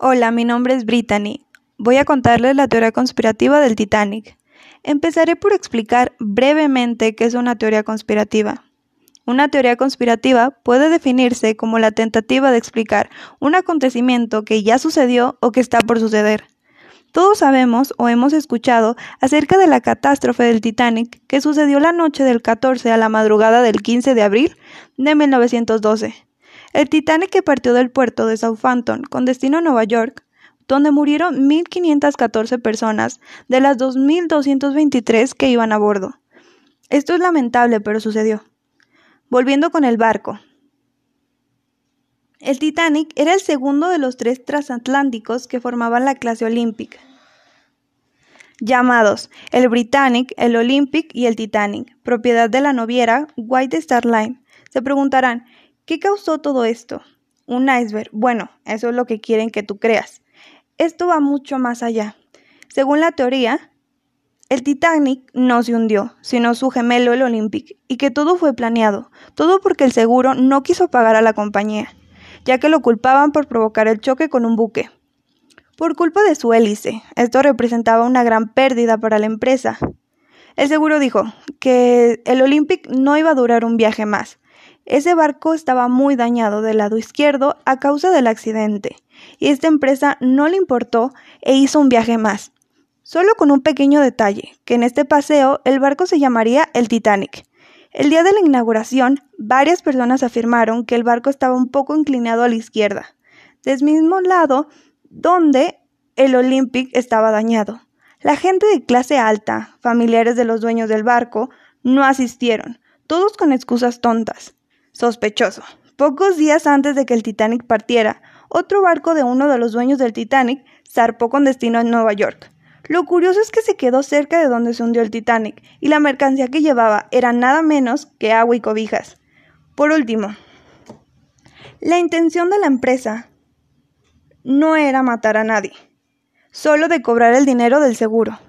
Hola, mi nombre es Brittany. Voy a contarles la teoría conspirativa del Titanic. Empezaré por explicar brevemente qué es una teoría conspirativa. Una teoría conspirativa puede definirse como la tentativa de explicar un acontecimiento que ya sucedió o que está por suceder. Todos sabemos o hemos escuchado acerca de la catástrofe del Titanic que sucedió la noche del 14 a la madrugada del 15 de abril de 1912. El Titanic que partió del puerto de Southampton con destino a Nueva York, donde murieron 1.514 personas de las 2.223 que iban a bordo. Esto es lamentable, pero sucedió. Volviendo con el barco. El Titanic era el segundo de los tres transatlánticos que formaban la clase Olympic, llamados el Britannic, el Olympic y el Titanic, propiedad de la noviera White Star Line. Se preguntarán, ¿Qué causó todo esto? Un iceberg. Bueno, eso es lo que quieren que tú creas. Esto va mucho más allá. Según la teoría, el Titanic no se hundió, sino su gemelo el Olympic, y que todo fue planeado, todo porque el seguro no quiso pagar a la compañía, ya que lo culpaban por provocar el choque con un buque. Por culpa de su hélice, esto representaba una gran pérdida para la empresa. El seguro dijo que el Olympic no iba a durar un viaje más, ese barco estaba muy dañado del lado izquierdo a causa del accidente, y esta empresa no le importó e hizo un viaje más. Solo con un pequeño detalle, que en este paseo el barco se llamaría el Titanic. El día de la inauguración, varias personas afirmaron que el barco estaba un poco inclinado a la izquierda, del mismo lado donde el Olympic estaba dañado. La gente de clase alta, familiares de los dueños del barco, no asistieron, todos con excusas tontas. Sospechoso. Pocos días antes de que el Titanic partiera, otro barco de uno de los dueños del Titanic zarpó con destino a Nueva York. Lo curioso es que se quedó cerca de donde se hundió el Titanic y la mercancía que llevaba era nada menos que agua y cobijas. Por último, la intención de la empresa no era matar a nadie, solo de cobrar el dinero del seguro.